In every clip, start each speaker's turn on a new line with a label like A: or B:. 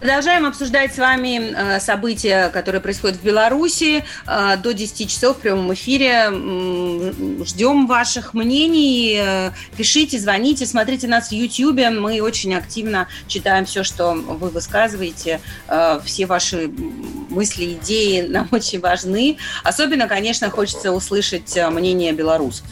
A: Продолжаем обсуждать с вами э, события, которые происходят в Беларуси. Э, до 10 часов в прямом эфире. Ждем ваших мнений. Э, пишите, звоните, смотрите нас в YouTube. Мы очень активно читаем все, что вы высказываете. Все ваши мысли, идеи нам очень важны. Особенно, конечно, хочется услышать мнение белорусов.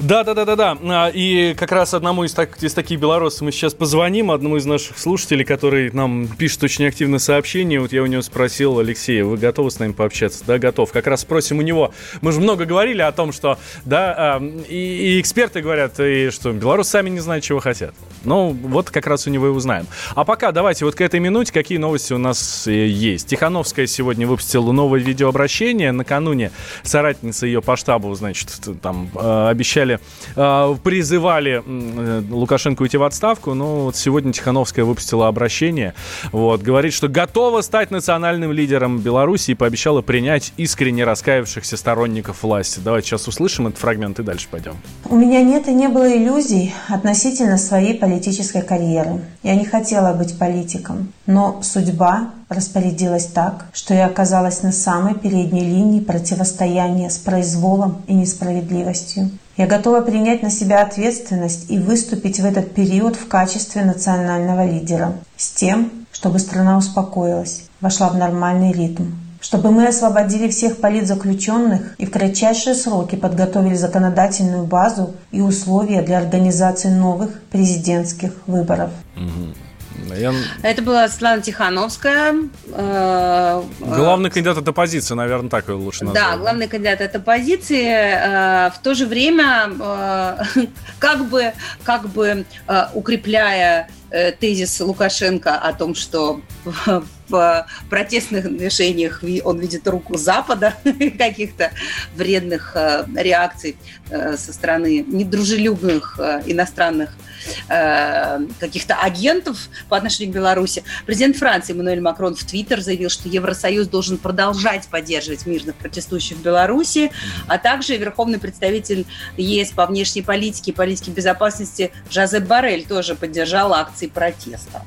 B: Да, да, да, да, да. И как раз одному из, так, из таких белорусов мы сейчас позвоним, одному из наших слушателей, который нам пишет очень активно сообщение. Вот я у него спросил, Алексей, вы готовы с нами пообщаться? Да, готов. Как раз спросим у него. Мы же много говорили о том, что, да, и, и эксперты говорят, и что белорусы сами не знают, чего хотят. Ну, вот как раз у него и узнаем. А пока давайте вот к этой минуте, какие новости у нас э, есть. Тихановская сегодня выпустила новое видеообращение. Накануне соратница ее по штабу, значит, там э, обещали, э, призывали э, Лукашенко уйти в отставку, но вот сегодня Тихановская выпустила обращение, вот, говорит, что готова стать национальным лидером Беларуси и пообещала принять искренне раскаявшихся сторонников власти. Давайте сейчас услышим этот фрагмент и дальше пойдем.
C: У меня нет и не было иллюзий относительно своей политической карьеры. Я не хотела быть политиком, но судьба распорядилась так, что я оказалась на самой передней линии противостояния с произволом и несправедливостью. Я готова принять на себя ответственность и выступить в этот период в качестве национального лидера. С тем, чтобы страна успокоилась, вошла в нормальный ритм, чтобы мы освободили всех политзаключенных и в кратчайшие сроки подготовили законодательную базу и условия для организации новых президентских выборов.
A: Я... Это была Светлана Тихановская.
B: Э, главный кандидат от оппозиции, наверное, так его лучше назвать.
A: Да, главный кандидат от оппозиции. Э, в то же время, э, как бы, как бы укрепляя тезис Лукашенко о том, что в протестных движениях он видит руку Запада, каких-то вредных реакций со стороны недружелюбных иностранных Э, каких-то агентов по отношению к Беларуси. Президент Франции Эммануэль Макрон в Твиттер заявил, что Евросоюз должен продолжать поддерживать мирных протестующих в Беларуси, а также верховный представитель ЕС по внешней политике и политике безопасности Жозеп Барель тоже поддержал акции протеста.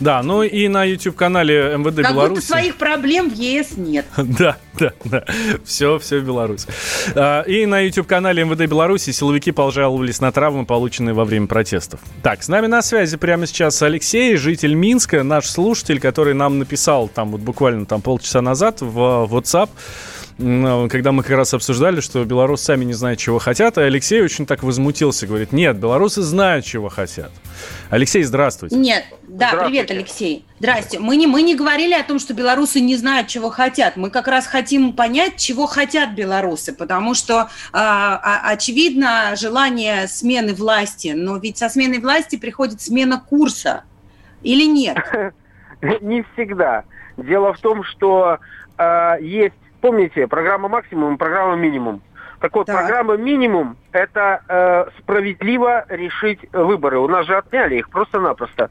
B: Да, ну и на YouTube-канале МВД как Беларуси...
A: Будто своих проблем в ЕС нет.
B: Да, да, да. Все, все в Беларуси. А, и на YouTube-канале МВД Беларуси силовики пожаловались на травмы, полученные во время протеста подкастов. Так, с нами на связи прямо сейчас Алексей, житель Минска, наш слушатель, который нам написал там вот буквально там полчаса назад в WhatsApp когда мы как раз обсуждали, что белорусы сами не знают, чего хотят, и Алексей очень так возмутился, говорит, нет, белорусы знают, чего хотят. Алексей, здравствуйте.
A: Нет, да, привет, Алексей. Здрасте. Мы не, мы не говорили о том, что белорусы не знают, чего хотят. Мы как раз хотим понять, чего хотят белорусы, потому что, э, очевидно, желание смены власти, но ведь со сменой власти приходит смена курса, или нет?
D: Не всегда. Дело в том, что э, есть, помните, программа максимум, программа минимум. Так вот, так. программа минимум – это э, справедливо решить выборы. У нас же отняли их просто-напросто.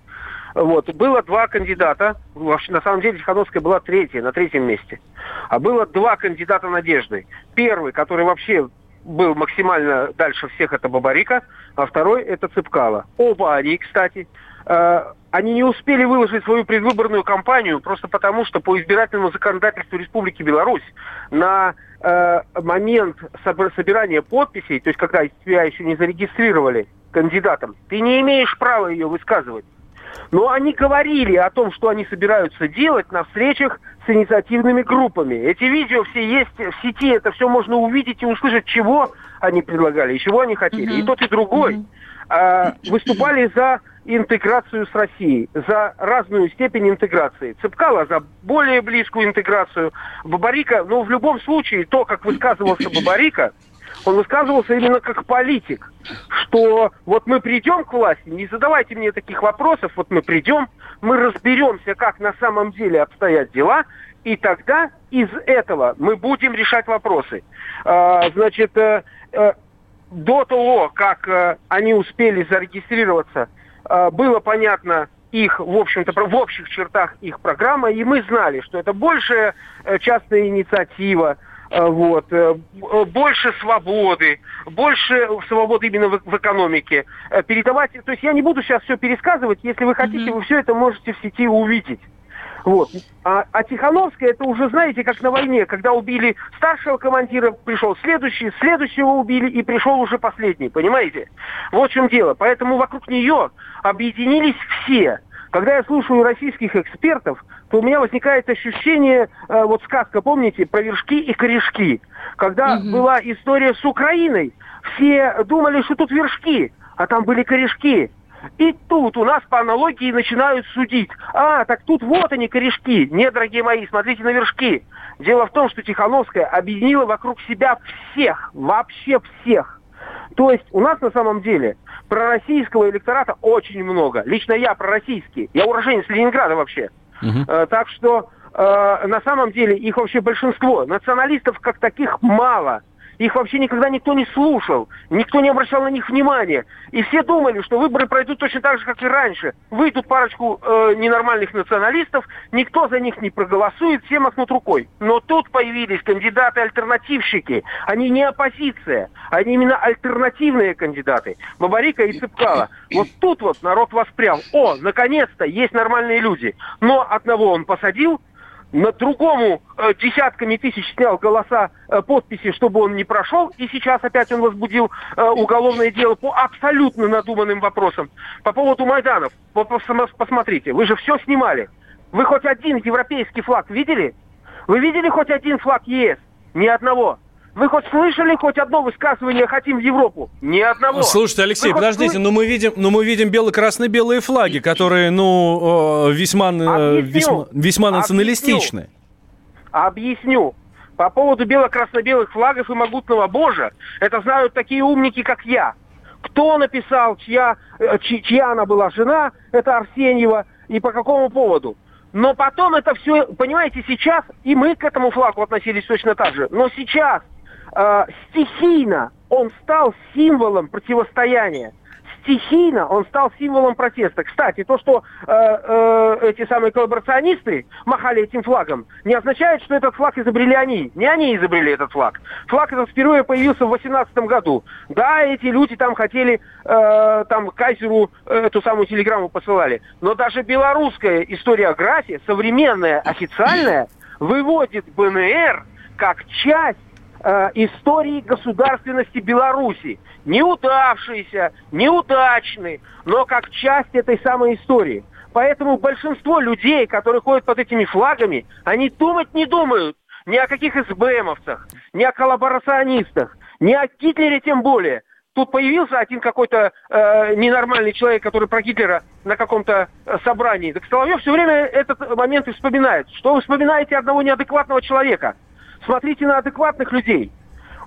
D: Вот. Было два кандидата. Вообще, на самом деле Тихановская была третья, на третьем месте. А было два кандидата надежды. Первый, который вообще был максимально дальше всех, это Бабарика, а второй это Цыпкала. Оба они, кстати, э, они не успели выложить свою предвыборную кампанию просто потому, что по избирательному законодательству Республики Беларусь на э, момент собирания подписей, то есть когда тебя еще не зарегистрировали кандидатом, ты не имеешь права ее высказывать. Но они говорили о том, что они собираются делать на встречах с инициативными группами. Эти видео все есть в сети, это все можно увидеть и услышать, чего они предлагали и чего они хотели. Mm-hmm. И тот, и другой mm-hmm. э, выступали за интеграцию с Россией, за разную степень интеграции. Цепкала за более близкую интеграцию. Бабарика, ну, в любом случае, то, как высказывался Бабарика, он высказывался именно как политик, что вот мы придем к власти, не задавайте мне таких вопросов, вот мы придем, мы разберемся, как на самом деле обстоят дела, и тогда из этого мы будем решать вопросы. А, значит, э, э, до того, как э, они успели зарегистрироваться, было понятно их, в общем-то, в общих чертах их программа, и мы знали, что это больше частная инициатива, вот, больше свободы, больше свободы именно в, в экономике. Передавать, то есть я не буду сейчас все пересказывать, если вы хотите, mm-hmm. вы все это можете в сети увидеть. Вот. А, а Тихановская, это уже, знаете, как на войне, когда убили старшего командира, пришел следующий, следующего убили, и пришел уже последний, понимаете? Вот в чем дело. Поэтому вокруг нее объединились все. Когда я слушаю российских экспертов, то у меня возникает ощущение, э, вот сказка, помните, про вершки и корешки. Когда угу. была история с Украиной, все думали, что тут вершки, а там были корешки. И тут у нас по аналогии начинают судить. А, так тут вот они, корешки. Нет, дорогие мои, смотрите на вершки. Дело в том, что Тихановская объединила вокруг себя всех, вообще всех. То есть у нас на самом деле пророссийского электората очень много. Лично я пророссийский. Я уроженец Ленинграда вообще. Угу. Э, так что э, на самом деле их вообще большинство. Националистов как таких мало. Их вообще никогда никто не слушал, никто не обращал на них внимания. И все думали, что выборы пройдут точно так же, как и раньше. Выйдут парочку э, ненормальных националистов, никто за них не проголосует, все махнут рукой. Но тут появились кандидаты-альтернативщики. Они не оппозиция, они именно альтернативные кандидаты. Бабарика и Цыпкала. Вот тут вот народ воспрял. О, наконец-то есть нормальные люди. Но одного он посадил, на другому э, десятками тысяч снял голоса, э, подписи, чтобы он не прошел, и сейчас опять он возбудил э, уголовное дело по абсолютно надуманным вопросам. По поводу Майданов, посмотрите, вы же все снимали. Вы хоть один европейский флаг видели? Вы видели хоть один флаг ЕС? Ни одного. Вы хоть слышали хоть одно высказывание «хотим в Европу»? Ни одного.
B: Слушайте, Алексей, Вы подождите, хоть... но мы видим, но мы видим бело-красно-белые флаги, которые, ну, весьма, э, весьма, весьма националистичны.
D: Объясню. По поводу бело-красно-белых флагов и могутного Божа, это знают такие умники, как я. Кто написал, чья, э, чья она была жена, это Арсеньева, и по какому поводу. Но потом это все, понимаете, сейчас, и мы к этому флагу относились точно так же, но сейчас э, стихийно он стал символом противостояния. Стихийно он стал символом протеста. Кстати, то, что э, э, эти самые коллаборационисты махали этим флагом, не означает, что этот флаг изобрели они. Не они изобрели этот флаг. Флаг этот впервые появился в 18 году. Да, эти люди там хотели, э, там Кайзеру эту самую телеграмму посылали. Но даже белорусская историография, современная, официальная, выводит БНР как часть э, истории государственности Беларуси. Неудавшийся, неудачный, но как часть этой самой истории. Поэтому большинство людей, которые ходят под этими флагами, они думать не думают ни о каких СБМовцах, ни о коллаборационистах, ни о Гитлере тем более. Тут появился один какой-то э, ненормальный человек, который про Гитлера на каком-то э, собрании. Так Соловьев все время этот момент вспоминает. Что вы вспоминаете одного неадекватного человека? Смотрите на адекватных людей.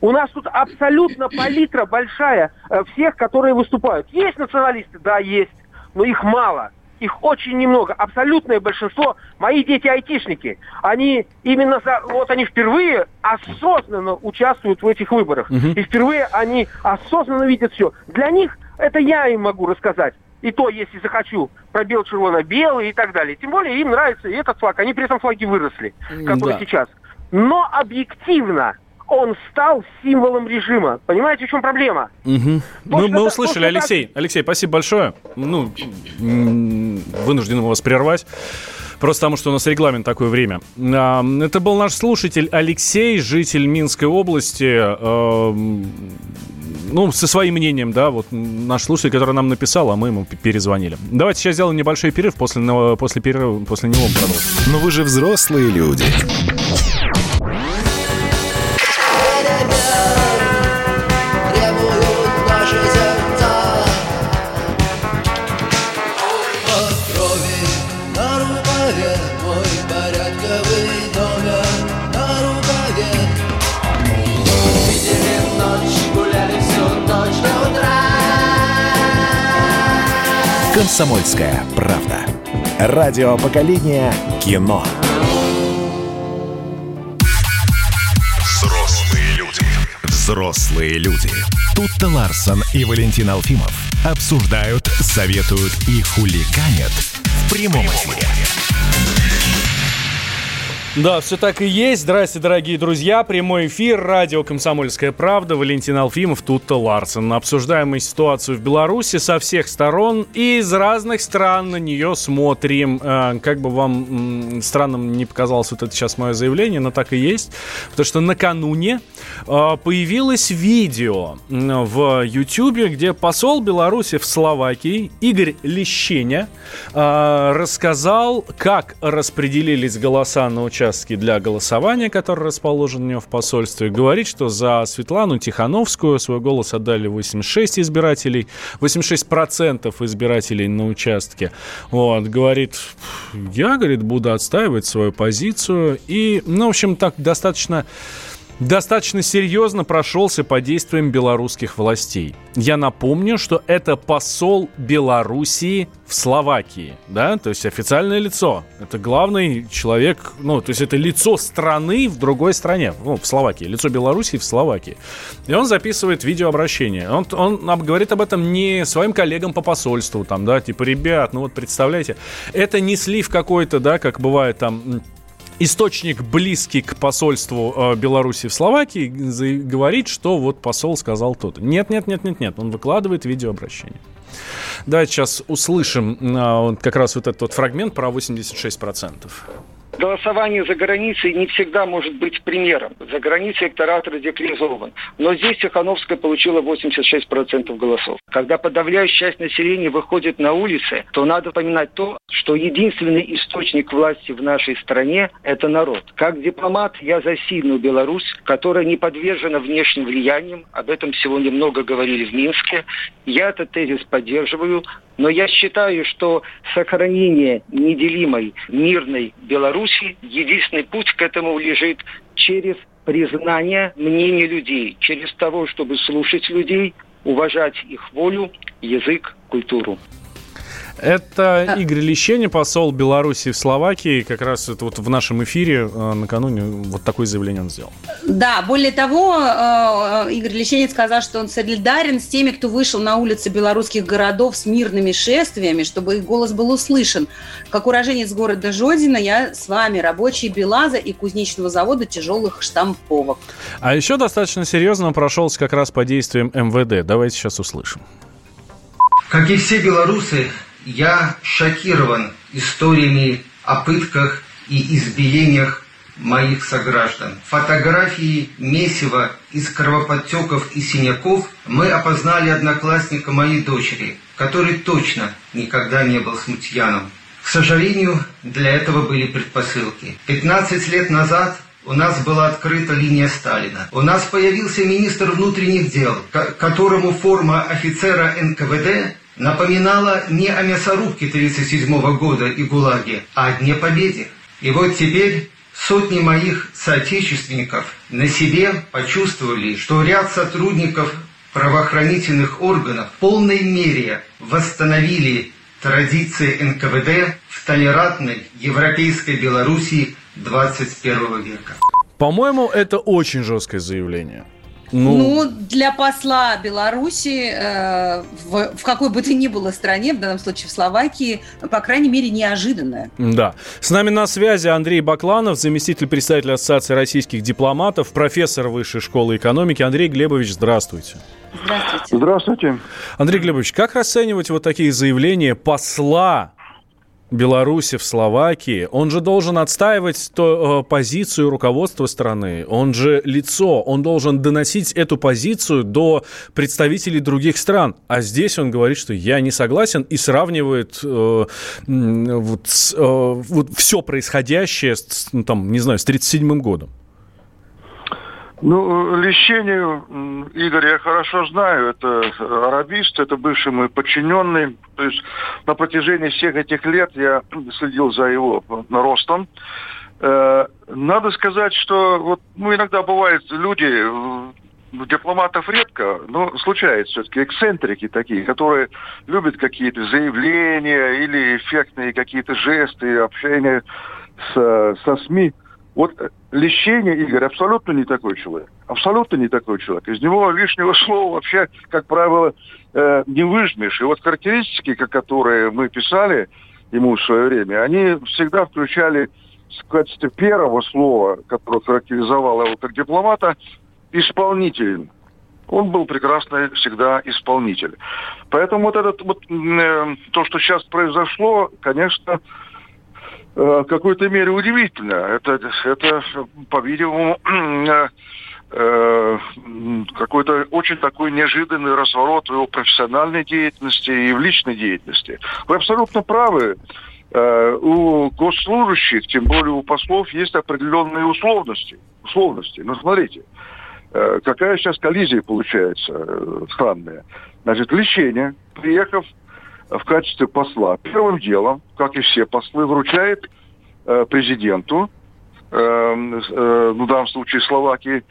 D: У нас тут абсолютно палитра большая э, всех, которые выступают. Есть националисты? Да, есть. Но их мало. Их очень немного. Абсолютное большинство. Мои дети айтишники. Они именно за, вот они впервые осознанно участвуют в этих выборах. Угу. И впервые они осознанно видят все. Для них это я им могу рассказать. И то, если захочу, про бело-червоно-белый и так далее. Тем более им нравится и этот флаг. Они при этом флаге выросли, который да. сейчас но объективно он стал символом режима. Понимаете, в чем проблема?
B: Угу. Ну, мы услышали, Алексей. Так... Алексей, спасибо большое. Ну, вынужден вас прервать. Просто потому, что у нас регламент такое время. А, это был наш слушатель Алексей, житель Минской области. А, ну, со своим мнением, да, вот наш слушатель, который нам написал, а мы ему перезвонили. Давайте сейчас сделаем небольшой перерыв, после, после перерыва, после него продолжим.
E: Но вы же взрослые люди. «Комсомольская правда». Радио поколения кино. Взрослые люди. Взрослые люди. Тут-то Ларсон и Валентин Алфимов обсуждают, советуют и хуликанят в прямом эфире.
B: Да, все так и есть. Здрасте, дорогие друзья. Прямой эфир, радио «Комсомольская правда». Валентин Алфимов, тут-то Ларсен. Обсуждаем мы ситуацию в Беларуси со всех сторон и из разных стран на нее смотрим. Э, как бы вам странным не показалось вот это сейчас мое заявление, но так и есть. Потому что накануне э, появилось видео в Ютьюбе, где посол Беларуси в Словакии Игорь Лещеня э, рассказал, как распределились голоса на участие участке для голосования, который расположен у него в посольстве, говорит, что за Светлану Тихановскую свой голос отдали 86 избирателей, 86% избирателей на участке. Вот, говорит, я, говорит, буду отстаивать свою позицию. И, ну, в общем, так достаточно серьезно прошелся по действиям белорусских властей. Я напомню, что это посол Белоруссии в Словакии, да, то есть официальное лицо. Это главный человек, ну, то есть это лицо страны в другой стране, ну, в Словакии, лицо Белоруссии в Словакии. И он записывает видеообращение. Он, он говорит об этом не своим коллегам по посольству, там, да, типа, ребят, ну вот представляете, это не слив какой-то, да, как бывает там источник, близкий к посольству э, Беларуси в Словакии, говорит, что вот посол сказал то-то. Нет, нет, нет, нет, нет. Он выкладывает видеообращение. Давайте сейчас услышим э, как раз вот этот вот фрагмент про 86%.
F: Голосование за границей не всегда может быть примером. За границей электорат радикализован. Но здесь Тихановская получила 86% голосов. Когда подавляющая часть населения выходит на улицы, то надо поминать то, что единственный источник власти в нашей стране – это народ. Как дипломат я за сильную Беларусь, которая не подвержена внешним влияниям. Об этом сегодня много говорили в Минске. Я этот тезис поддерживаю, но я считаю, что сохранение неделимой мирной Беларуси, единственный путь к этому лежит через признание мнения людей, через того, чтобы слушать людей, уважать их волю, язык, культуру.
B: Это. Игорь Лещеня, посол Беларуси в Словакии. Как раз это вот в нашем эфире э, накануне вот такое заявление он сделал.
A: Да, более того, э, Игорь Лещенец сказал, что он солидарен с теми, кто вышел на улицы белорусских городов с мирными шествиями, чтобы их голос был услышан. Как уроженец города Жодина, я с вами, рабочий Белаза и кузнечного завода тяжелых штамповок.
B: А еще достаточно серьезно он прошелся как раз по действиям МВД. Давайте сейчас услышим.
G: Как и все белорусы, я шокирован историями о пытках и избиениях моих сограждан. Фотографии месива из кровоподтеков и синяков мы опознали одноклассника моей дочери, который точно никогда не был смутьяном. К сожалению, для этого были предпосылки. 15 лет назад у нас была открыта линия Сталина. У нас появился министр внутренних дел, которому форма офицера НКВД напоминала не о мясорубке 1937 года и ГУЛАГе, а о Дне Победы. И вот теперь сотни моих соотечественников на себе почувствовали, что ряд сотрудников правоохранительных органов в полной мере восстановили традиции НКВД в толерантной европейской Белоруссии 21 века.
B: По-моему, это очень жесткое заявление.
A: Ну, ну для посла Беларуси э, в, в какой бы то ни было стране, в данном случае в Словакии, по крайней мере, неожиданное.
B: Да. С нами на связи Андрей Бакланов, заместитель председателя Ассоциации российских дипломатов, профессор Высшей школы экономики. Андрей Глебович, здравствуйте.
H: Здравствуйте. Здравствуйте.
B: Андрей Глебович, как расценивать вот такие заявления посла Беларуси, в Словакии, он же должен отстаивать то, э, позицию руководства страны. Он же лицо, он должен доносить эту позицию до представителей других стран. А здесь он говорит, что я не согласен и сравнивает э, вот, э, вот все происходящее, с, ну, там, не знаю, с 1937 годом.
H: Ну, лечение Игоря я хорошо знаю. Это арабист, это бывший мой подчиненный. То есть на протяжении всех этих лет я следил за его ростом. Э, надо сказать, что вот, ну, иногда бывают люди, дипломатов редко, но случается все-таки эксцентрики такие, которые любят какие-то заявления или эффектные какие-то жесты, общение с, со СМИ. Вот Лещение, Игорь, абсолютно не такой человек. Абсолютно не такой человек. Из него лишнего слова вообще, как правило, э, не выжмешь. И вот характеристики, которые мы писали ему в свое время, они всегда включали в качестве первого слова, которое характеризовало его как дипломата, исполнителен. Он был прекрасный всегда исполнитель. Поэтому вот этот вот э, то, что сейчас произошло, конечно, э, в какой-то мере удивительно. Это, это по-видимому, э, э, какой-то очень такой неожиданный разворот в его профессиональной деятельности и в личной деятельности. Вы абсолютно правы. Э, у госслужащих, тем более у послов, есть определенные условности. условности. Но смотрите, э, какая сейчас коллизия получается э, странная. Значит, лечение, приехав в качестве посла, первым делом, как и все послы, вручает президенту, ну, в данном случае Словакии,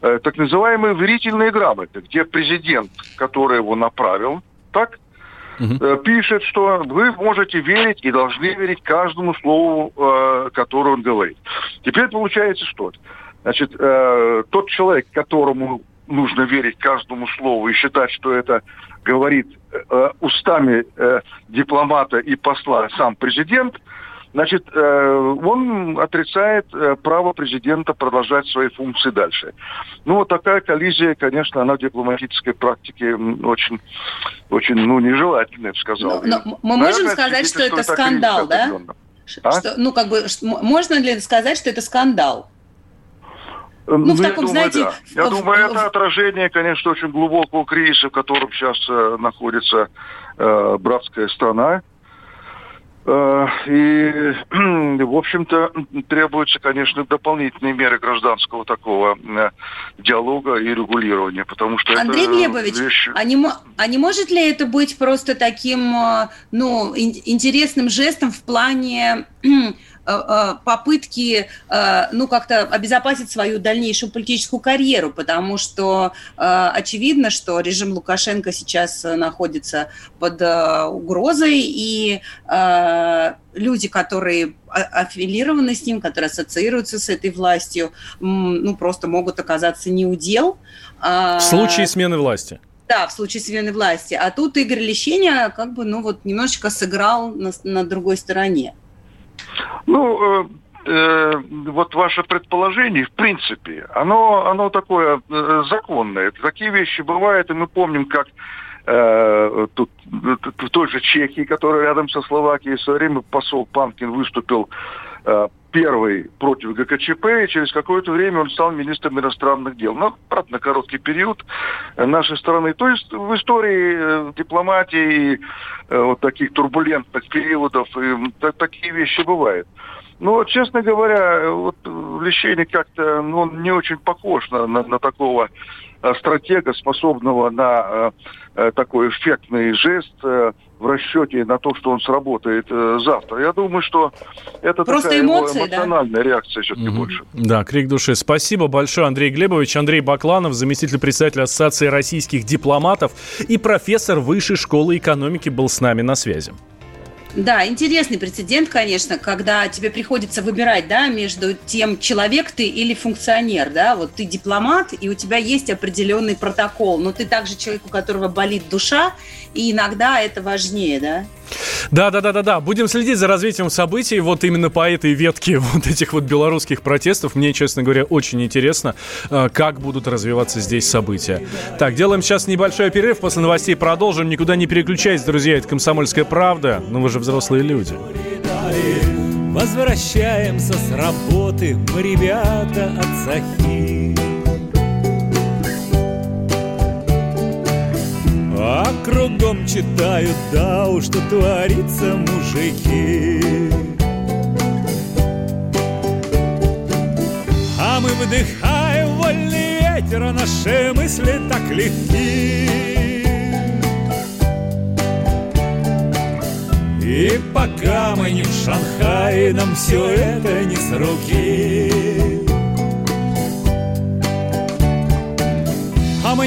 H: так называемые верительные грамоты, где президент, который его направил, так, угу. пишет, что вы можете верить и должны верить каждому слову, э, которое он говорит. Теперь получается что? Значит, э, тот человек, которому нужно верить каждому слову и считать, что это говорит устами дипломата и посла сам президент, Значит, э, он отрицает э, право президента продолжать свои функции дальше. Ну, вот такая коллизия, конечно, она в дипломатической практике очень, очень ну, нежелательная, я бы сказал.
A: Но, но мы можем сказать, что это скандал, да? А? Что, ну, как бы, можно ли сказать, что это скандал?
H: Ну, ну, в ну, таком, думаю, знаете... Да. Я в... думаю, это отражение, конечно, очень глубокого кризиса, в котором сейчас э, находится э, братская страна. Э, и, в общем-то, требуются, конечно, дополнительные меры гражданского такого э, диалога и регулирования, потому что
A: Андрей это Глебович, вещь... а, не, а не может ли это быть просто таким, э, ну, интересным жестом в плане попытки, э, ну, как-то обезопасить свою дальнейшую политическую карьеру, потому что очевидно, что режим Лукашенко сейчас находится под угрозой, и люди, которые аффилированы с ним, которые ассоциируются с этой властью, ну, просто могут оказаться неудел.
B: А в случае смены власти.
A: Да, в случае смены власти. А тут Игорь Лещения как бы, ну, вот немножечко сыграл на, на другой стороне.
H: Ну, э, э, вот ваше предположение, в принципе, оно, оно такое э, законное. Такие вещи бывают, и мы помним, как э, тут, в той же Чехии, которая рядом со Словакией, в свое время посол Панкин выступил э, первый против ГКЧП, и через какое-то время он стал министром иностранных дел. Но, правда, на короткий период нашей страны. То есть в истории э, дипломатии э, вот таких турбулентных периодов и, такие вещи бывают. Ну, вот, честно говоря, вот лечение как-то, ну, он не очень похож на, на, на такого э, стратега, способного на э, такой эффектный жест э, в расчете на то, что он сработает э, завтра. Я думаю, что это
A: Просто такая эмоции,
H: эмоциональная да? реакция все-таки угу. больше.
B: Да, крик души. Спасибо большое, Андрей Глебович. Андрей Бакланов, заместитель председателя Ассоциации российских дипломатов и профессор Высшей школы экономики был с нами на связи.
A: Да, интересный прецедент, конечно, когда тебе приходится выбирать, да, между тем, человек ты или функционер, да, вот ты дипломат, и у тебя есть определенный протокол, но ты также человек, у которого болит душа, и иногда это важнее, да.
B: Да, да, да, да, да. Будем следить за развитием событий. Вот именно по этой ветке вот этих вот белорусских протестов. Мне, честно говоря, очень интересно, э, как будут развиваться здесь события. Так, делаем сейчас небольшой перерыв. После новостей продолжим. Никуда не переключайтесь, друзья. Это «Комсомольская правда». Ну, вы же взрослые люди.
I: Возвращаемся с работы мы, ребята, от Сахи. А кругом читают, да уж что творится, мужики А мы вдыхаем вольный ветер, а наши мысли так легки И пока мы не в Шанхае, нам все это не с руки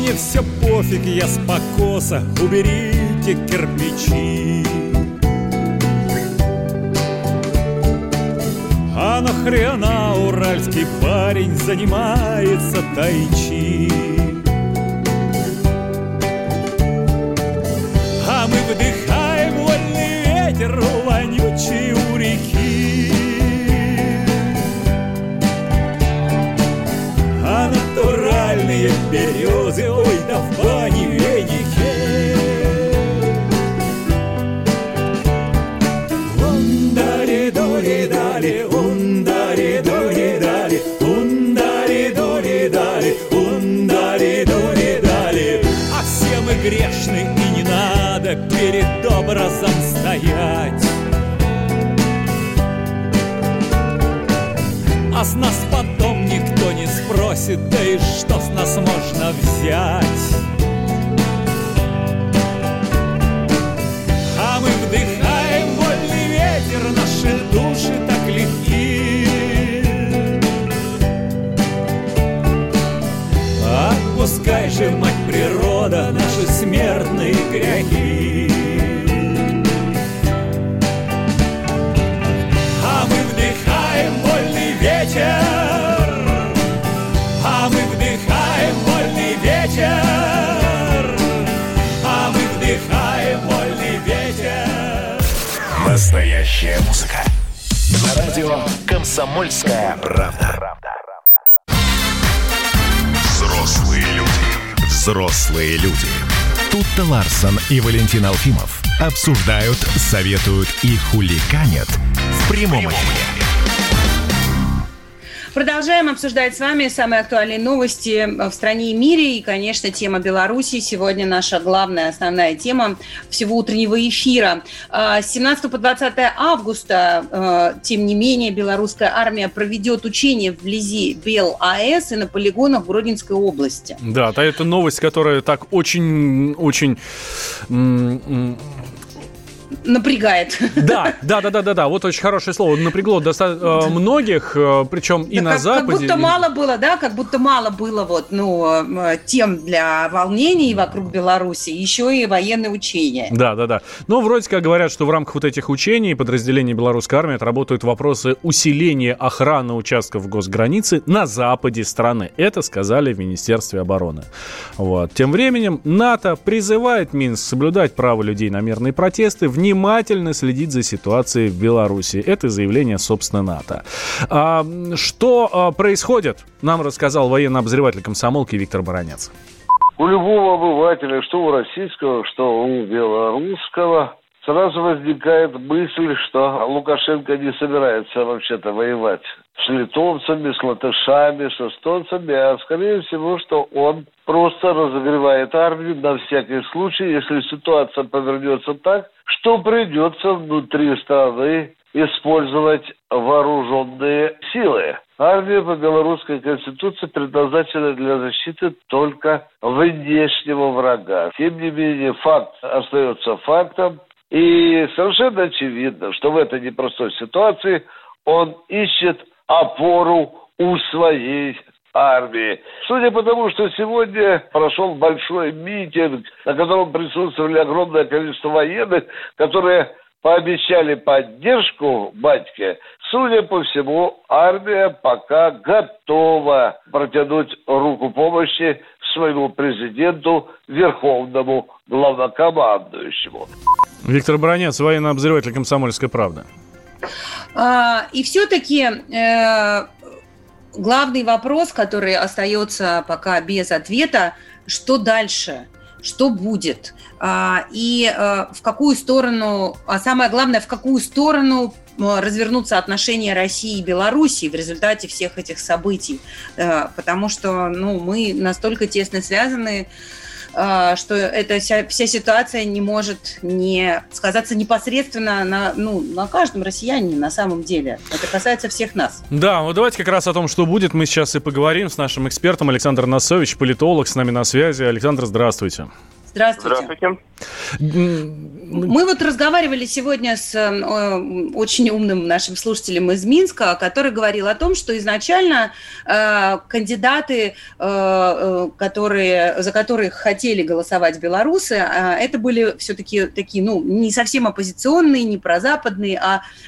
I: Мне все пофиг, я с покоса, уберите кирпичи. А нахрена уральский парень занимается тайчи? Ветер вонючий у реки. А натуральные березы, ой, да в спросит, да что с нас можно взять? А мы вдыхаем вольный ветер, наши души так легки. Отпускай же, мать природа, наши смертные грехи. А мы вдыхаем вольный ветер,
E: Настоящая музыка. На радио «Комсомольская правда». Взрослые люди. Взрослые люди. Тут-то Ларсон и Валентин Алфимов обсуждают, советуют и хуликанят в прямом эфире.
A: Продолжаем обсуждать с вами самые актуальные новости в стране и мире. И, конечно, тема Беларуси. Сегодня наша главная, основная тема всего утреннего эфира. А, С 17 по 20 августа, э, тем не менее, белорусская армия проведет учения вблизи Бел-АЭС и на полигонах в Гродненской области.
B: Да, это новость, которая так очень-очень
A: Напрягает.
B: Да, да, да, да, да, да. Вот очень хорошее слово. Напрягло доста- э, многих, э, причем и
A: Да
B: на
A: как,
B: Западе.
A: Как будто мало было, да, как будто мало было вот, ну, э, тем для волнений вокруг Беларуси, еще и военные учения.
B: Да, да, да. Но вроде как говорят, что в рамках вот этих учений подразделения белорусской армии отработают вопросы усиления охраны участков госграницы на западе страны. Это сказали в Министерстве обороны. Вот. Тем временем НАТО призывает Минск соблюдать право людей на мирные протесты, внимательно следить за ситуацией в Беларуси. Это заявление, собственно, НАТО. А, что а, происходит, нам рассказал военный обозреватель комсомолки Виктор Баранец.
J: У любого обывателя, что у российского, что у белорусского, сразу возникает мысль, что Лукашенко не собирается вообще-то воевать с литовцами, с латышами, с эстонцами, а скорее всего, что он просто разогревает армию на всякий случай, если ситуация повернется так, что придется внутри страны использовать вооруженные силы. Армия по белорусской конституции предназначена для защиты только внешнего врага. Тем не менее, факт остается фактом. И совершенно очевидно, что в этой непростой ситуации он ищет опору у своей армии. Судя по тому, что сегодня прошел большой митинг, на котором присутствовали огромное количество военных, которые пообещали поддержку батьке, судя по всему, армия пока готова протянуть руку помощи своему президенту, верховному главнокомандующему.
B: Виктор Баранец, военный обозреватель «Комсомольской правды».
A: А, И все-таки э, главный вопрос, который остается пока без ответа, что дальше? Что будет? А, И э, в какую сторону, а самое главное, в какую сторону э, развернутся отношения России и Белоруссии в результате всех этих событий? Потому что ну, мы настолько тесно связаны, что эта вся, вся ситуация не может не сказаться непосредственно на, ну, на каждом россиянине на самом деле. Это касается всех нас.
B: Да, вот давайте как раз о том, что будет, мы сейчас и поговорим с нашим экспертом Александр Насович, политолог, с нами на связи. Александр, здравствуйте.
A: Здравствуйте.
D: Здравствуйте.
A: Мы вот разговаривали сегодня с э, очень умным нашим слушателем из Минска, который говорил о том, что изначально э, кандидаты, э, которые, за которых хотели голосовать белорусы, это были все-таки такие, ну, не совсем оппозиционные, не прозападные,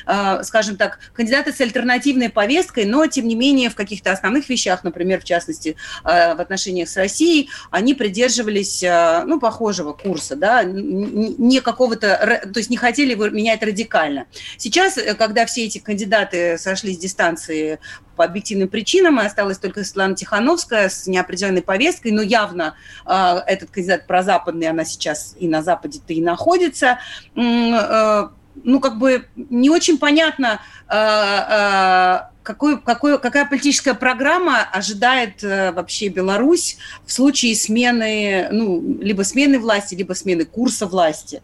A: а, скажем так, кандидаты с альтернативной повесткой, но, тем не менее, в каких-то основных вещах, например, в частности, в отношениях с Россией, они придерживались, ну, похожего курса, да, не какого-то, то есть не хотели менять радикально. Сейчас, э, когда все эти кандидаты сошли с дистанции по объективным причинам, и осталась только Светлана Тихановская с неопределенной повесткой, но явно э, этот кандидат прозападный, она сейчас и на Западе-то и находится, э, ну, как бы не очень понятно, э, э, какой, какой, какая политическая программа ожидает э, вообще Беларусь в случае смены, ну, либо смены власти, либо смены курса власти?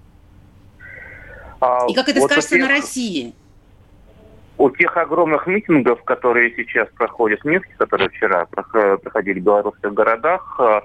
A: А, И как это вот скажется тех, на России?
K: У тех огромных митингов, которые сейчас проходят в Минске, которые вчера проходили в белорусских городах, э,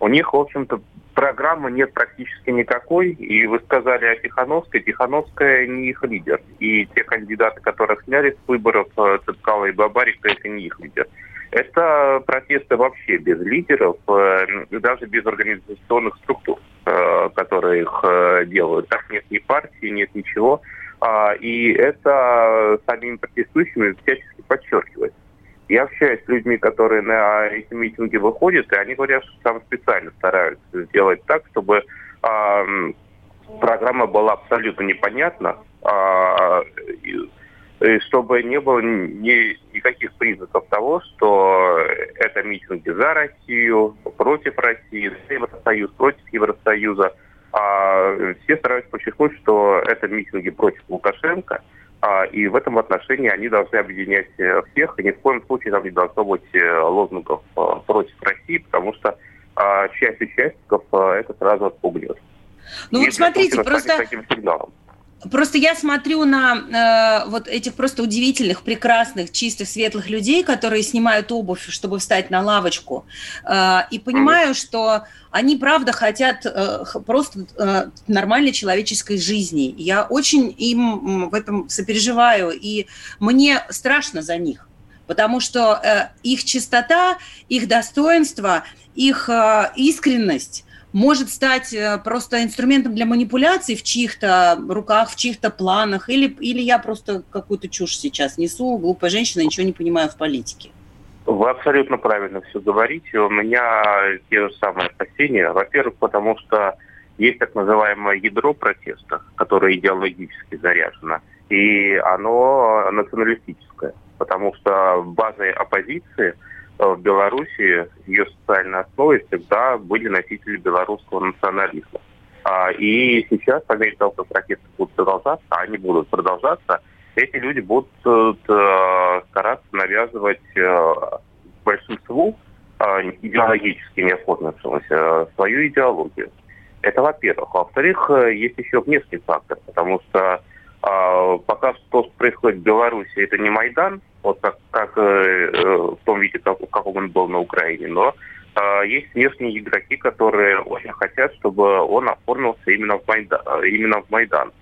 K: у них, в общем-то, программы нет практически никакой. И вы сказали о Тихановской. Тихановская не их лидер. И те кандидаты, которых сняли с выборов, э, Цепкала и Бабарика, это не их лидер. Это протесты вообще без лидеров, э, даже без организационных структур, э, которые их делают. Так нет ни партии, нет ничего. А, и это самими протестующими всячески подчеркивается. Я общаюсь с людьми, которые на эти митинги выходят, и они говорят, что там специально стараются сделать так, чтобы э, программа была абсолютно непонятна, э, и, чтобы не было ни, никаких признаков того, что это митинги за Россию, против России, Евросоюз, против Евросоюза. А все стараются подчеркнуть, что это митинги против Лукашенко – и в этом отношении они должны объединять э, всех, и ни в коем случае там не должно быть э, лозунгов э, против России, потому что а, часть участников это сразу отпугнет.
A: Ну и вот смотрите, просто... Таким сигналом. Просто я смотрю на э, вот этих просто удивительных, прекрасных, чистых, светлых людей, которые снимают обувь, чтобы встать на лавочку, э, и понимаю, что они правда хотят э, просто э, нормальной человеческой жизни. Я очень им в этом сопереживаю, и мне страшно за них, потому что э, их чистота, их достоинство, их э, искренность может стать э, просто инструментом для манипуляций в чьих-то руках, в чьих-то планах, или, или я просто какую-то чушь сейчас несу, глупая женщина, ничего не понимаю в политике.
K: Вы абсолютно правильно все говорите. У меня те же самые опасения. Во-первых, потому что есть так называемое ядро протеста, которое идеологически заряжено, и оно националистическое, потому что базой оппозиции – в Беларуси ее социальной основой всегда были носители белорусского национализма. А, и сейчас, по мере того, как протесты будут продолжаться, а они будут продолжаться, эти люди будут э, стараться навязывать э, большинству идеологически не свою идеологию. Это во-первых. Во-вторых, есть еще внешний фактор, потому что а, пока то, что происходит в Беларуси, это не Майдан, вот как, как э, э, в том виде, как, каком он был на Украине, но э, есть внешние игроки, которые очень хотят, чтобы он оформился именно в Майдан. Именно в Майдан.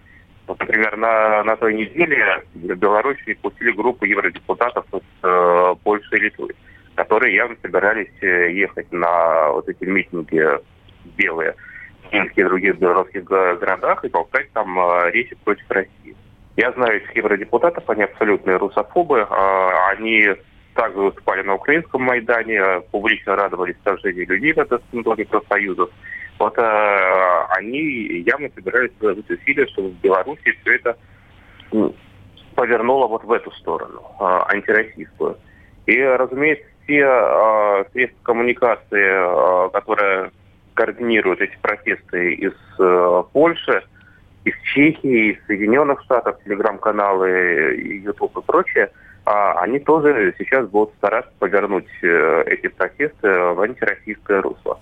K: Вот, например, на, на той неделе в Беларуси пустили группу евродепутатов из э, Польши и Литвы, которые явно собирались э, ехать на вот эти митинги белые Минске и других белорусских городах и толкать там э, речи против России. Я знаю этих евродепутатов, они абсолютные русофобы. А, они также выступали на украинском Майдане, публично радовались сожжению людей в Государственном профсоюзов. Вот а, они явно собирались приложить усилия, чтобы в Беларуси все это повернуло вот в эту сторону, антироссийскую. И, разумеется, все а, средства коммуникации, а, которые координируют эти протесты из а, Польши, из Чехии, из Соединенных Штатов, телеграм-каналы, YouTube и прочее, а они тоже сейчас будут стараться повернуть э, эти протесты в антироссийское русло.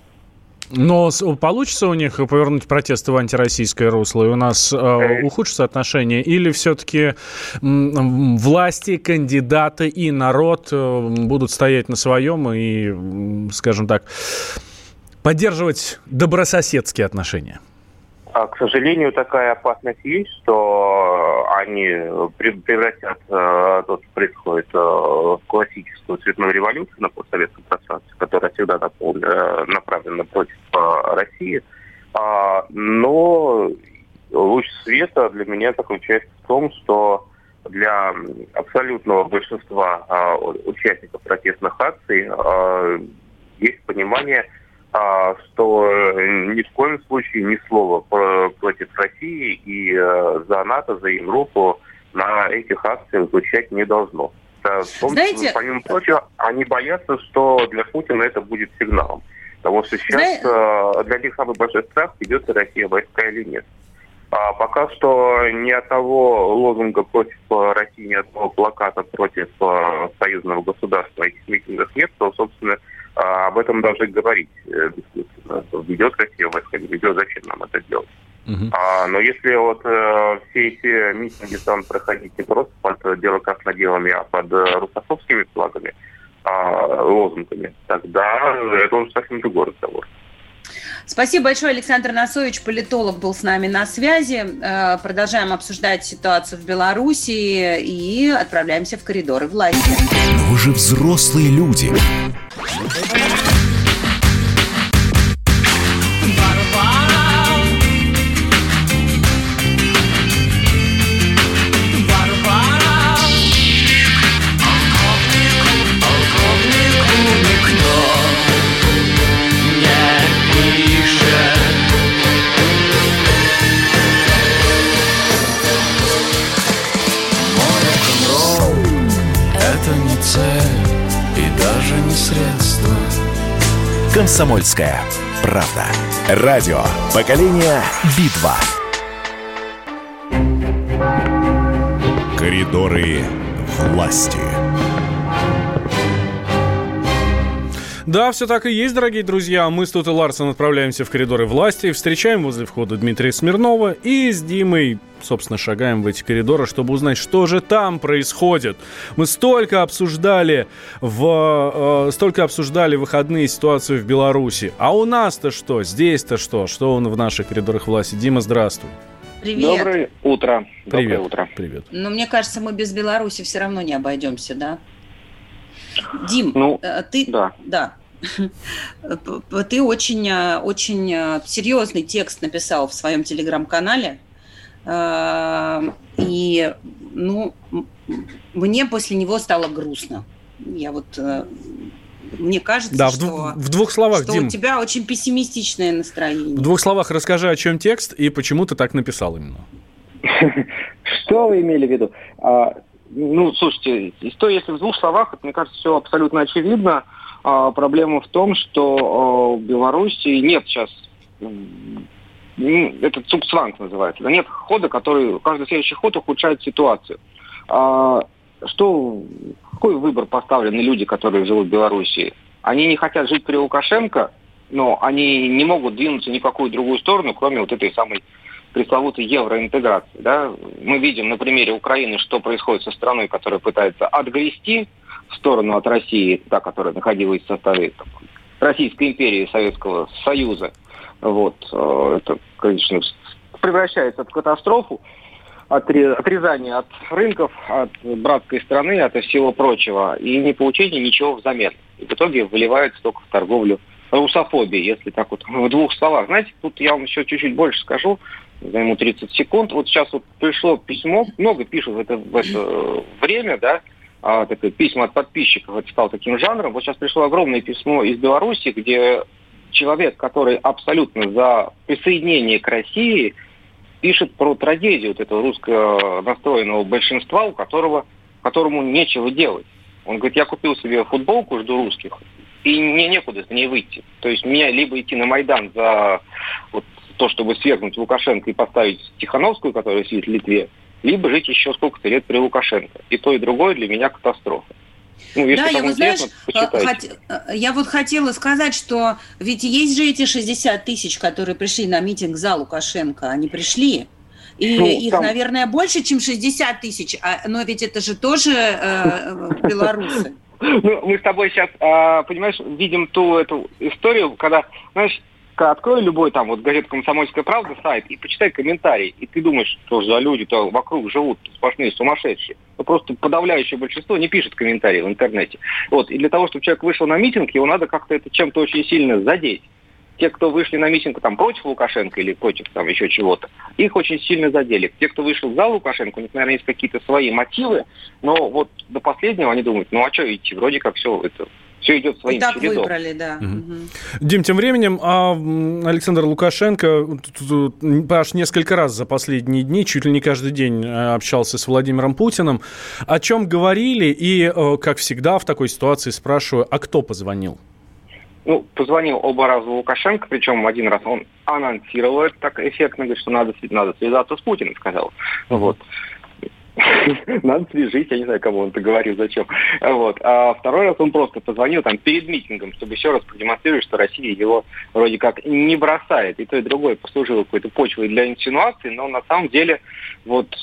B: Но получится у них повернуть протесты в антироссийское русло, и у нас э, э. ухудшатся отношения? Или все-таки власти, кандидаты и народ э, будут стоять на своем и, скажем так, поддерживать добрососедские отношения?
K: А, к сожалению, такая опасность есть, что они превратят то, что происходит, в классическую цветную революцию на постсоветском пространстве, которая всегда направлена против России. А, но луч света для меня заключается в том, что для абсолютного большинства участников протестных акций есть понимание, что ни в коем случае ни слова против России и а, за НАТО, за Европу на этих акциях звучать не должно. Да, в том, Знаете... Помимо прочего, они боятся, что для Путина это будет сигналом. Потому что сейчас Знаете... для них самый большой страх, идет ли Россия войска или нет. А пока что ни одного лозунга против э, России, ни одного плаката против э, союзного государства этих митингов нет, то, собственно, э, об этом даже говорить. Ведет Россия войска, не ведет, зачем нам это делать? Uh-huh. А, но если вот э, все эти митинги станут проходить не просто под дело как наделами, а под э, русофобскими флагами, э, лозунгами, тогда это уже совсем другой разговор.
A: Спасибо большое, Александр Насович, политолог, был с нами на связи. Э, продолжаем обсуждать ситуацию в Беларуси и отправляемся в коридоры власти.
E: Но вы же взрослые люди. «Комсомольская правда». Радио «Поколение Битва». Коридоры власти.
B: Да, все так и есть, дорогие друзья. Мы с Тут и Ларсен отправляемся в коридоры власти, встречаем возле входа Дмитрия Смирнова и с Димой собственно, шагаем в эти коридоры, чтобы узнать, что же там происходит. Мы столько обсуждали в э, столько обсуждали выходные ситуацию в Беларуси. А у нас-то что? Здесь-то что? Что он в наших коридорах власти? Дима, здравствуй.
L: Привет. Доброе утро.
B: Привет.
L: Доброе утро.
B: Привет.
A: Но мне кажется, мы без Беларуси все равно не обойдемся, да? Дим, ну, э, ты... Да. Да. Ты очень, э, очень э, серьезный текст написал в своем телеграм-канале и, ну, мне после него стало грустно. Я вот мне кажется,
B: да,
A: что,
B: в, в двух словах,
A: что
B: Дим,
A: у тебя очень пессимистичное настроение.
B: В двух словах расскажи, о чем текст и почему ты так написал именно.
L: Что вы имели в виду? А, ну, слушайте, то, если в двух словах, мне кажется, все абсолютно очевидно. А, проблема в том, что в Беларуси нет сейчас это цукцванг называется. Нет хода, который каждый следующий ход ухудшает ситуацию. А, что, какой выбор поставлены люди, которые живут в Беларуси? Они не хотят жить при Лукашенко, но они не могут двинуться ни в какую другую сторону, кроме вот этой самой пресловутой евроинтеграции. Да? Мы видим на примере Украины, что происходит со страной, которая пытается отгрести в сторону от России, та, которая находилась в составе там, Российской империи, Советского Союза. Вот. Э, это, конечно, превращается в катастрофу, отрезание от рынков, от братской страны, от всего прочего, и не получение ничего взамен. И в итоге выливается только в торговлю русофобией, если так вот в двух словах. Знаете, тут я вам еще чуть-чуть больше скажу, займу 30 секунд. Вот сейчас вот пришло письмо, много пишут в это, в это время, да, а, такое письма от подписчиков, это стал таким жанром. Вот сейчас пришло огромное письмо из Беларуси, где человек, который абсолютно за присоединение к России, пишет про трагедию вот этого русского настроенного большинства, у которого, которому нечего делать. Он говорит, я купил себе футболку, жду русских, и мне некуда с ней выйти. То есть мне либо идти на Майдан за вот, то, чтобы свергнуть Лукашенко и поставить Тихановскую, которая сидит в Литве, либо жить еще сколько-то лет при Лукашенко. И то, и другое для меня катастрофа.
A: Ну, да, я вот, знаешь, э, хот... Э, я вот хотела сказать, что ведь есть же эти 60 тысяч, которые пришли на митинг за Лукашенко, они пришли. И ну, их, там... наверное, больше, чем 60 тысяч, а, но ведь это же тоже э, белорусы.
L: Ну, мы с тобой сейчас, э, понимаешь, видим ту эту историю, когда, знаешь, открой любой там, вот газета «Комсомольская правда» сайт и почитай комментарии, и ты думаешь, что за люди-то вокруг живут сплошные сумасшедшие. Ну, просто подавляющее большинство не пишет комментарии в интернете. Вот. И для того, чтобы человек вышел на митинг, его надо как-то это чем-то очень сильно задеть те, кто вышли на митинг там, против Лукашенко или против там, еще чего-то, их очень сильно задели. Те, кто вышел за Лукашенко, у них, наверное, есть какие-то свои мотивы, но вот до последнего они думают, ну а что идти, вроде как все это все идет своим
A: и так
L: чередом.
A: выбрали, да.
B: Угу. Угу. Дим, тем временем а Александр Лукашенко аж несколько раз за последние дни, чуть ли не каждый день э, общался с Владимиром Путиным. О чем говорили и, э, как всегда, в такой ситуации спрашиваю, а кто позвонил?
L: Ну, позвонил оба раза Лукашенко, причем один раз он анонсировал это так эффектно, говорит, что надо, надо связаться с Путиным, сказал. Вот. Надо свяжись, я не знаю, кому он это говорил, зачем. Вот. А второй раз он просто позвонил там перед митингом, чтобы еще раз продемонстрировать, что Россия его вроде как не бросает. И то, и другое послужило какой-то почвой для инсинуации, но на самом деле вот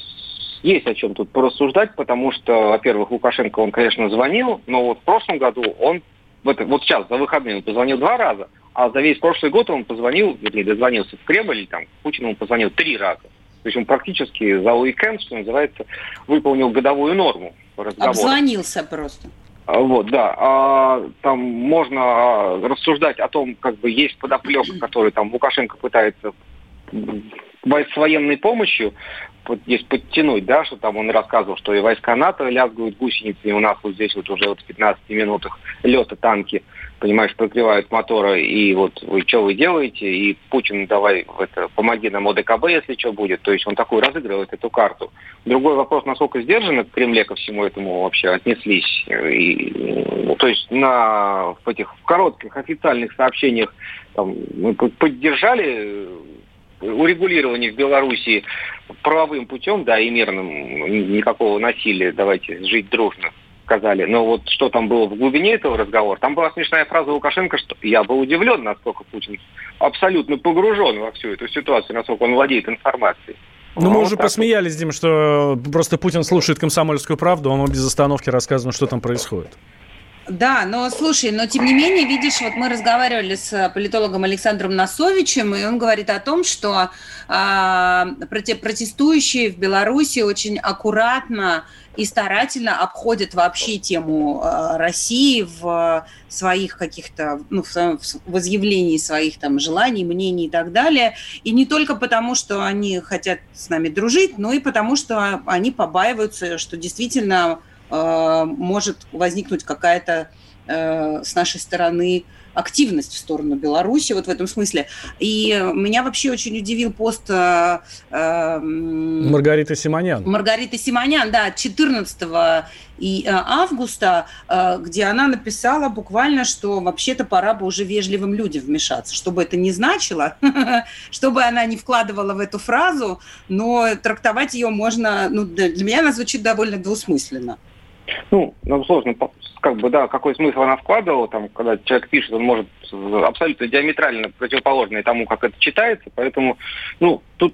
L: есть о чем тут порассуждать, потому что, во-первых, Лукашенко, он, конечно, звонил, но вот в прошлом году он, вот, вот сейчас, за выходные, он позвонил два раза, а за весь прошлый год он позвонил, вернее, дозвонился в Кремль, там, Путину он позвонил три раза. То есть он практически за уикенд, что называется, выполнил годовую норму
A: разговора. Обзвонился просто.
L: А, вот, да. А, там можно рассуждать о том, как бы есть подоплека, который там Лукашенко пытается с военной помощью здесь подтянуть, да, что там он рассказывал, что и войска НАТО лязгают гусеницами, у нас вот здесь вот уже вот в 15 минутах лета танки, понимаешь, прокрывают моторы, и вот вы что вы делаете, и Путин давай это, помоги нам ОДКБ, если что будет, то есть он такой разыгрывает эту карту. Другой вопрос, насколько сдержанно в Кремле ко всему этому вообще отнеслись, и, ну, то есть на в этих коротких официальных сообщениях там, мы поддержали урегулирования в Белоруссии правовым путем, да, и мирным, никакого насилия, давайте жить дружно, сказали. Но вот что там было в глубине этого разговора, там была смешная фраза Лукашенко, что я был удивлен, насколько Путин абсолютно погружен во всю эту ситуацию, насколько он владеет информацией.
B: Ну, мы уже посмеялись, Дим, что просто Путин слушает комсомольскую правду, он без остановки рассказывает, что там происходит.
A: Да, но слушай, но тем не менее, видишь, вот мы разговаривали с политологом Александром Носовичем, и он говорит о том, что э, протестующие в Беларуси очень аккуратно и старательно обходят вообще тему э, России в своих каких-то, ну, в, в возъявлении своих там желаний, мнений и так далее. И не только потому, что они хотят с нами дружить, но и потому, что они побаиваются, что действительно Э, может возникнуть какая-то э, с нашей стороны активность в сторону Беларуси вот в этом смысле. И меня вообще очень удивил пост э,
B: э, Маргариты Симонян.
A: Маргариты Симонян, да, 14 и, э, августа, э, где она написала буквально, что вообще-то пора бы уже вежливым людям вмешаться, чтобы это не значило, чтобы она не вкладывала в эту фразу, но трактовать ее можно, ну, для меня она звучит довольно двусмысленно.
L: Ну, нам сложно, как бы, да, какой смысл она вкладывала, там, когда человек пишет, он может абсолютно диаметрально противоположный тому, как это читается, поэтому, ну, тут,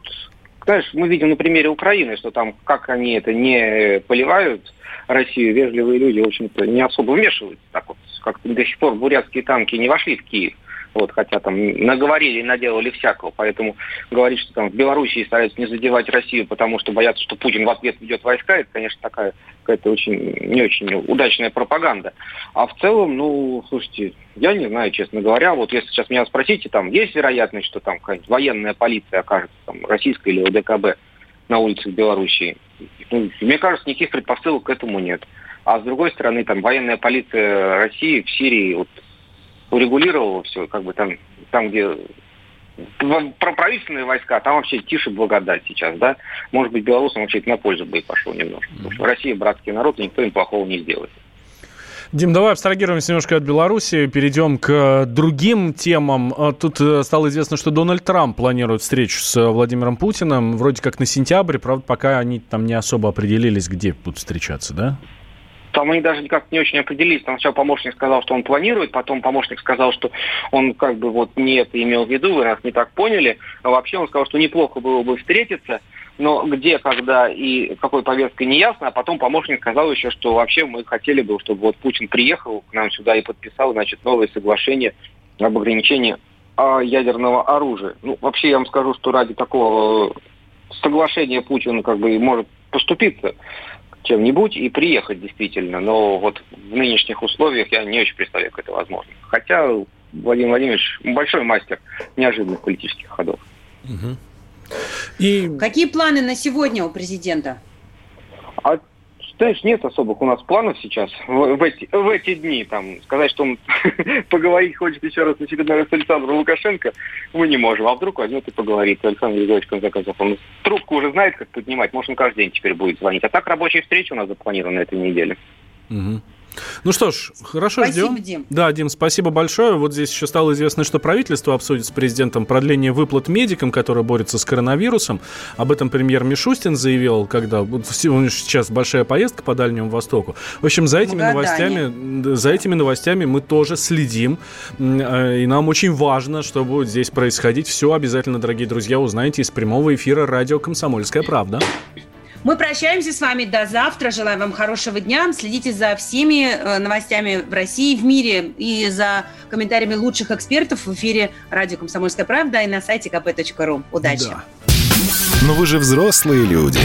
L: знаешь, мы видим на примере Украины, что там, как они это не поливают Россию, вежливые люди, в общем-то, не особо вмешиваются, так вот, как до сих пор бурятские танки не вошли в Киев. Вот, хотя там наговорили и наделали всякого. Поэтому говорить, что там в Белоруссии стараются не задевать Россию, потому что боятся, что Путин в ответ ведет войска, это, конечно, такая какая-то очень не очень удачная пропаганда. А в целом, ну, слушайте, я не знаю, честно говоря, вот если сейчас меня спросите, там есть вероятность, что там какая-нибудь военная полиция окажется, там, российская или ОДКБ на улицах Белоруссии? Ну, мне кажется, никаких предпосылок к этому нет. А с другой стороны, там военная полиция России в Сирии вот, урегулировала все, как бы там, там где про правительственные войска, там вообще тише благодать сейчас, да. Может быть, белорусам вообще на пользу бы и пошло немножко. Потому что Россия братский народ, и никто им плохого не сделает.
B: Дим, давай абстрагируемся немножко от Беларуси, перейдем к другим темам. А тут э, стало известно, что Дональд Трамп планирует встречу с Владимиром Путиным, вроде как на сентябрь, правда, пока они там не особо определились, где будут встречаться, да?
L: Там они даже никак не очень определились. Там сначала помощник сказал, что он планирует, потом помощник сказал, что он как бы вот не это имел в виду, вы нас не так поняли. А вообще он сказал, что неплохо было бы встретиться, но где, когда и какой повесткой не ясно. А потом помощник сказал еще, что вообще мы хотели бы, чтобы вот Путин приехал к нам сюда и подписал, значит, новое соглашение об ограничении ядерного оружия. Ну, вообще я вам скажу, что ради такого соглашения Путин как бы может поступиться чем-нибудь и приехать действительно. Но вот в нынешних условиях я не очень представляю, как это возможно. Хотя Владимир Владимирович большой мастер неожиданных политических ходов.
A: Угу. И... Какие планы на сегодня у президента?
L: А знаешь, нет особых у нас планов сейчас в, в, эти, в эти дни. Там, сказать, что он поговорить хочет еще раз на очередной с Александром Лукашенко, мы не можем. А вдруг возьмет и поговорит. Александр Григорьевич, конце концов, он трубку уже знает, как поднимать. Может, он каждый день теперь будет звонить. А так рабочая встреча у нас запланирована на этой неделе.
B: Угу. Ну что ж, хорошо
A: спасибо,
B: ждем.
A: Дим.
B: Да, Дим, спасибо большое. Вот здесь еще стало известно, что правительство обсудит с президентом продление выплат медикам, которые борются с коронавирусом. Об этом премьер Мишустин заявил, когда вот сейчас большая поездка по Дальнему Востоку. В общем, за этими новостями, за этими новостями мы тоже следим, э, и нам очень важно, что будет здесь происходить. Все обязательно, дорогие друзья, узнаете из прямого эфира радио «Комсомольская правда».
A: Мы прощаемся с вами до завтра. Желаем вам хорошего дня. Следите за всеми э, новостями в России, в мире и за комментариями лучших экспертов в эфире радио «Комсомольская правда» и на сайте kp.ru. Удачи! Да.
E: Но вы же взрослые люди.